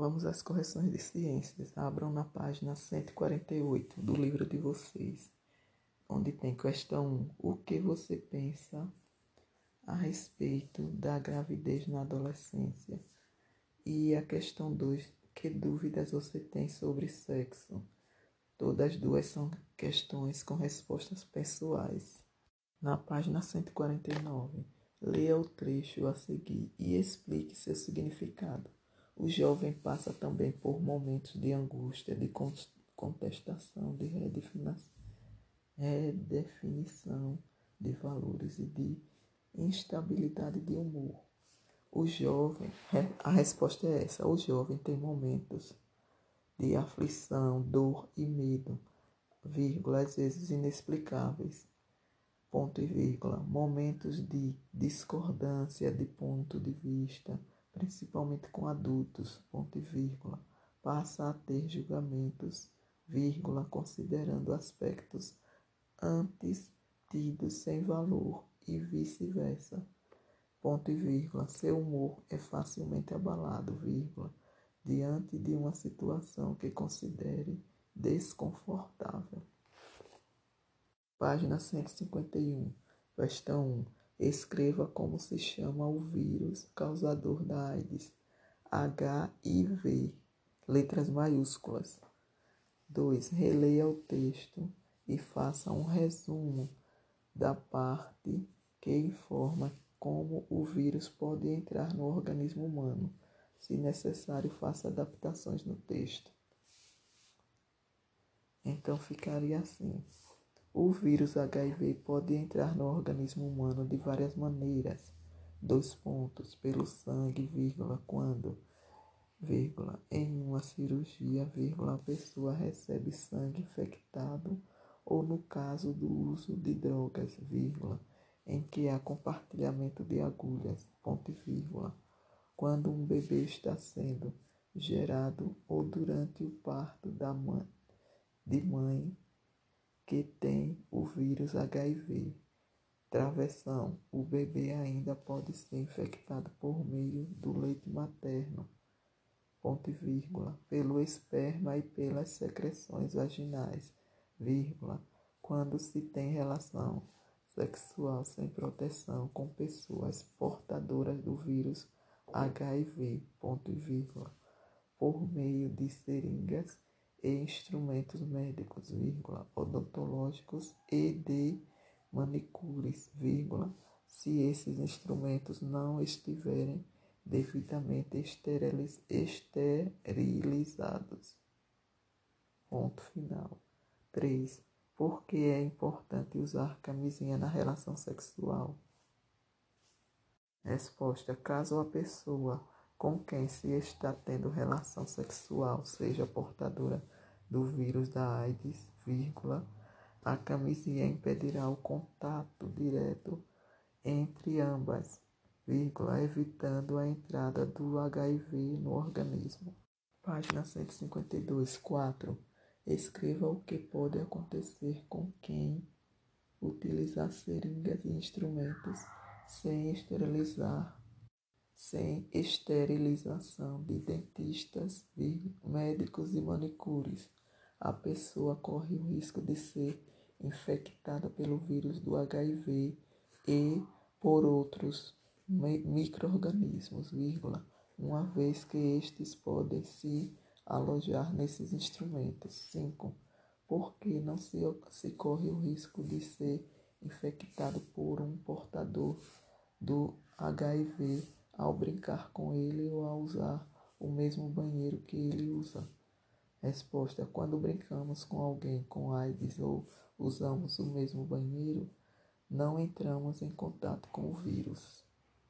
Vamos às correções de ciências. Abram na página 148 do livro de vocês, onde tem questão 1. O que você pensa a respeito da gravidez na adolescência? E a questão 2. Que dúvidas você tem sobre sexo? Todas duas são questões com respostas pessoais. Na página 149, leia o trecho a seguir e explique seu significado. O jovem passa também por momentos de angústia, de contestação, de redefinição de valores e de instabilidade de humor. O jovem, a resposta é essa: o jovem tem momentos de aflição, dor e medo, vírgula, às vezes inexplicáveis, ponto e vírgula, momentos de discordância de ponto de vista principalmente com adultos, ponto e vírgula, passa a ter julgamentos, vírgula, considerando aspectos antes tidos sem valor e vice-versa. Ponto e vírgula, seu humor é facilmente abalado, vírgula, diante de uma situação que considere desconfortável. Página 151, questão 1. Escreva como se chama o vírus causador da AIDS. HIV, letras maiúsculas. 2. Releia o texto e faça um resumo da parte que informa como o vírus pode entrar no organismo humano. Se necessário, faça adaptações no texto. Então ficaria assim. O vírus HIV pode entrar no organismo humano de várias maneiras. Dois pontos, pelo sangue, vírgula, quando, vírgula, em uma cirurgia, vírgula, a pessoa recebe sangue infectado ou no caso do uso de drogas, vírgula, em que há compartilhamento de agulhas, ponto e vírgula, quando um bebê está sendo gerado ou durante o parto da mãe, de mãe que tem o vírus HIV. Travessão: o bebê ainda pode ser infectado por meio do leite materno, ponto e vírgula, pelo esperma e pelas secreções vaginais, vírgula, quando se tem relação sexual sem proteção com pessoas portadoras do vírus HIV, ponto e vírgula, por meio de seringas e instrumentos médicos, vírgula, odontológicos e de manicures, vírgula, se esses instrumentos não estiverem devidamente esteriliz esterilizados. Ponto final. 3. Por que é importante usar camisinha na relação sexual? Resposta: caso a pessoa com quem se está tendo relação sexual seja portadora do vírus da AIDS, vírgula, a camisinha impedirá o contato direto entre ambas, vírgula, evitando a entrada do HIV no organismo. Página 152, 4. Escreva o que pode acontecer com quem utilizar seringas e instrumentos sem esterilizar sem esterilização de dentistas, médicos e manicures, a pessoa corre o risco de ser infectada pelo vírus do HIV e por outros microorganismos, uma vez que estes podem se alojar nesses instrumentos. 5. Por que não se, se corre o risco de ser infectado por um portador do HIV ao brincar com ele ou ao usar o mesmo banheiro que ele usa. Resposta: Quando brincamos com alguém com AIDS ou usamos o mesmo banheiro, não entramos em contato com o vírus.